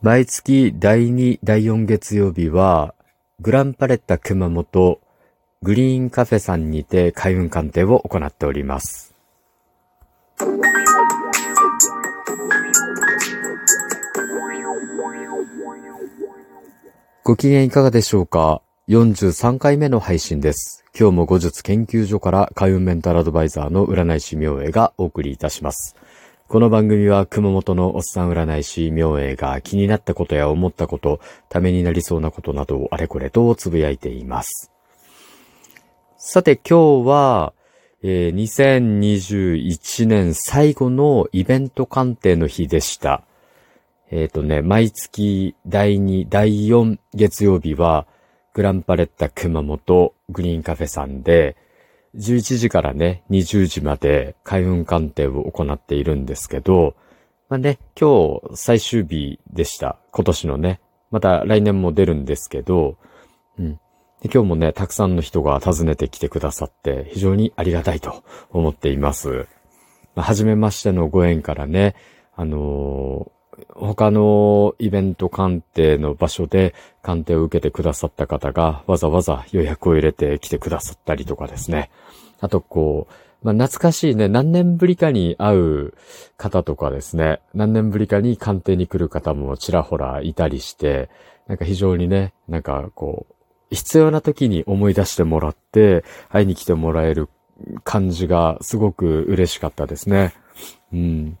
毎月第2、第4月曜日は、グランパレッタ熊本グリーンカフェさんにて開運鑑定を行っております。ご機嫌いかがでしょうか ?43 回目の配信です。今日も後日研究所から開運メンタルアドバイザーの占い師明恵がお送りいたします。この番組は熊本のおっさん占い師明恵が気になったことや思ったこと、ためになりそうなことなどをあれこれとつぶやいています。さて今日は、えー、2021年最後のイベント鑑定の日でした。えっ、ー、とね、毎月第2、第4月曜日は、グランパレッタ熊本グリーンカフェさんで、11時からね、20時まで開運鑑定を行っているんですけど、まあね、今日最終日でした。今年のね。また来年も出るんですけど、うん。で今日もね、たくさんの人が訪ねてきてくださって、非常にありがたいと思っています。まあ、初めましてのご縁からね、あの、他のイベント鑑定の場所で鑑定を受けてくださった方がわざわざ予約を入れて来てくださったりとかですね。あとこう、まあ、懐かしいね、何年ぶりかに会う方とかですね、何年ぶりかに鑑定に来る方もちらほらいたりして、なんか非常にね、なんかこう、必要な時に思い出してもらって、会いに来てもらえる感じがすごく嬉しかったですね。うん。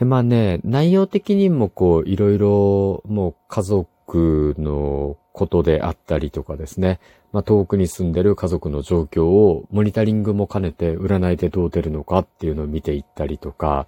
で、まあね、内容的にもこう、いろいろ、もう家族のことであったりとかですね。まあ、遠くに住んでる家族の状況をモニタリングも兼ねて占いでどう出るのかっていうのを見ていったりとか、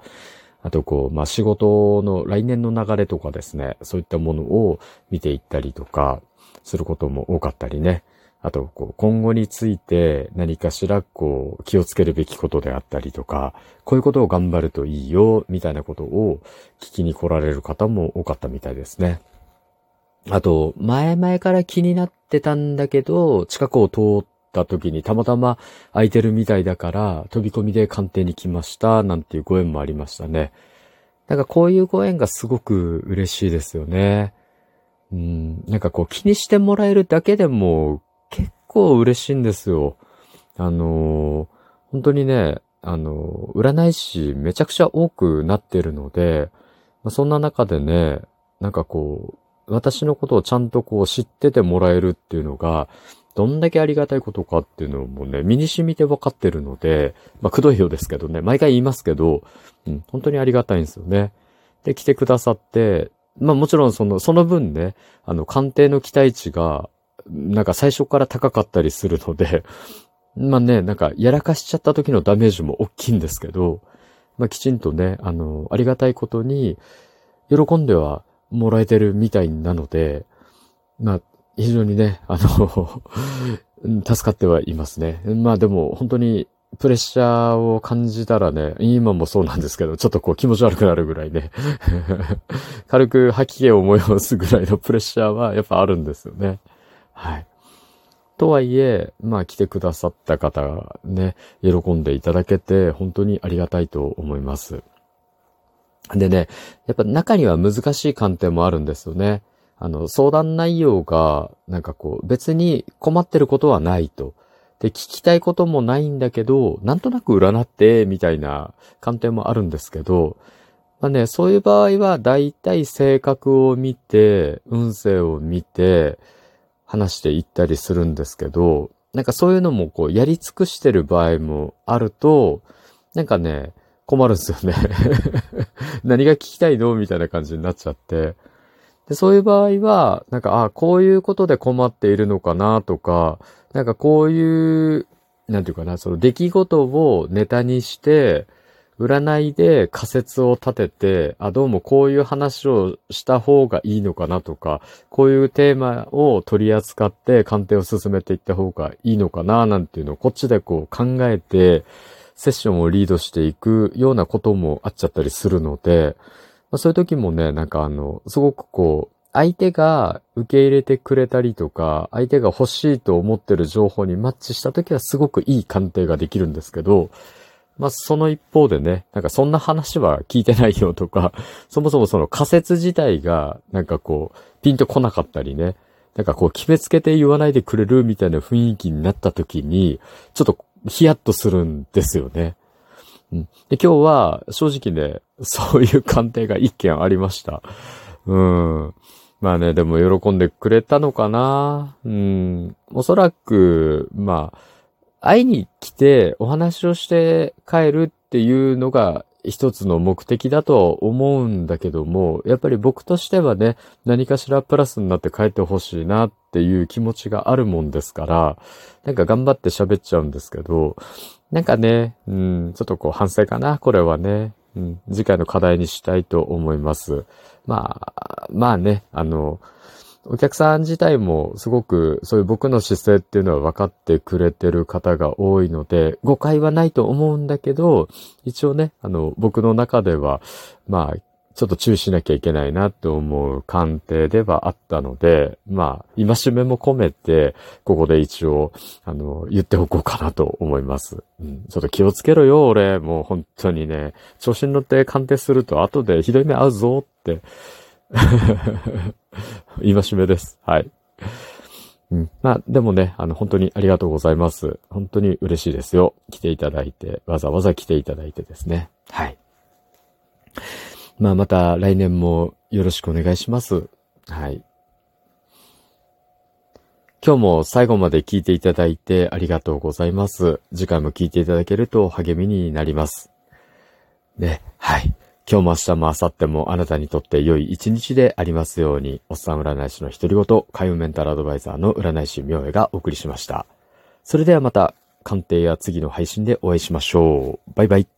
あとこう、まあ、仕事の来年の流れとかですね、そういったものを見ていったりとか、することも多かったりね。あと、こう、今後について何かしら、こう、気をつけるべきことであったりとか、こういうことを頑張るといいよ、みたいなことを聞きに来られる方も多かったみたいですね。あと、前々から気になってたんだけど、近くを通った時にたまたま空いてるみたいだから、飛び込みで鑑定に来ました、なんていうご縁もありましたね。なんかこういうご縁がすごく嬉しいですよね。うん、なんかこう気にしてもらえるだけでも結構嬉しいんですよ。あのー、本当にね、あのー、占い師めちゃくちゃ多くなってるので、まあ、そんな中でね、なんかこう、私のことをちゃんとこう知っててもらえるっていうのが、どんだけありがたいことかっていうのもね、身に染みて分かってるので、まあ、くどいようですけどね、毎回言いますけど、うん、本当にありがたいんですよね。で、来てくださって、まあもちろんその、その分ね、あの、鑑定の期待値が、なんか最初から高かったりするので、まあね、なんかやらかしちゃった時のダメージも大きいんですけど、まあきちんとね、あの、ありがたいことに、喜んではもらえてるみたいなので、まあ、非常にね、あの 助かってはいますね。まあでも本当にプレッシャーを感じたらね、今もそうなんですけど、ちょっとこう気持ち悪くなるぐらいね 軽く吐き気を催すぐらいのプレッシャーはやっぱあるんですよね。はい。とはいえ、まあ来てくださった方がね、喜んでいただけて本当にありがたいと思います。でね、やっぱ中には難しい観点もあるんですよね。あの、相談内容が、なんかこう、別に困ってることはないと。で、聞きたいこともないんだけど、なんとなく占って、みたいな観点もあるんですけど、まあね、そういう場合は、だいたい性格を見て、運勢を見て、話していったりするんですけど、なんかそういうのもこう、やり尽くしてる場合もあると、なんかね、困るんですよね 何が聞きたいのみたいな感じになっちゃって。でそういう場合は、なんか、あこういうことで困っているのかなとか、なんかこういう、なんていうかな、その出来事をネタにして、占いで仮説を立てて、あ、どうもこういう話をした方がいいのかなとか、こういうテーマを取り扱って鑑定を進めていった方がいいのかな、なんていうのをこっちでこう考えて、セッションをリードしていくようなこともあっちゃったりするので、まあ、そういう時もね、なんかあの、すごくこう、相手が受け入れてくれたりとか、相手が欲しいと思ってる情報にマッチした時はすごくいい鑑定ができるんですけど、まあ、その一方でね、なんかそんな話は聞いてないよとか、そもそもその仮説自体が、なんかこう、ピンとこなかったりね、なんかこう決めつけて言わないでくれるみたいな雰囲気になった時に、ちょっとヒヤッとするんですよね。うん、で今日は正直ね、そういう鑑定が一件ありました。うん。まあね、でも喜んでくれたのかなうん。おそらく、まあ、会いに来てお話をして帰るっていうのが一つの目的だと思うんだけども、やっぱり僕としてはね、何かしらプラスになって帰ってほしいなっていう気持ちがあるもんですから、なんか頑張って喋っちゃうんですけど、なんかね、うん、ちょっとこう反省かな、これはね。うん、次回の課題にしたいと思います。まあ、まあね、あの、お客さん自体もすごくそういう僕の姿勢っていうのは分かってくれてる方が多いので、誤解はないと思うんだけど、一応ね、あの、僕の中では、まあ、ちょっと注意しなきゃいけないなって思う鑑定ではあったので、まあ、戒めも込めて、ここで一応、あの、言っておこうかなと思います。うん、ちょっと気をつけろよ、俺。もう本当にね、調子に乗って鑑定すると後でひどい目合うぞって、戒めです。はい。うん。まあ、でもね、あの、本当にありがとうございます。本当に嬉しいですよ。来ていただいて、わざわざ来ていただいてですね。はい。まあ、また来年もよろしくお願いします。はい。今日も最後まで聞いていただいてありがとうございます。次回も聞いていただけると励みになります。ね、はい。今日も明日も明後日もあなたにとって良い一日でありますように、おっさん占い師の独り言、海運メンタルアドバイザーの占い師明恵がお送りしました。それではまた、鑑定や次の配信でお会いしましょう。バイバイ。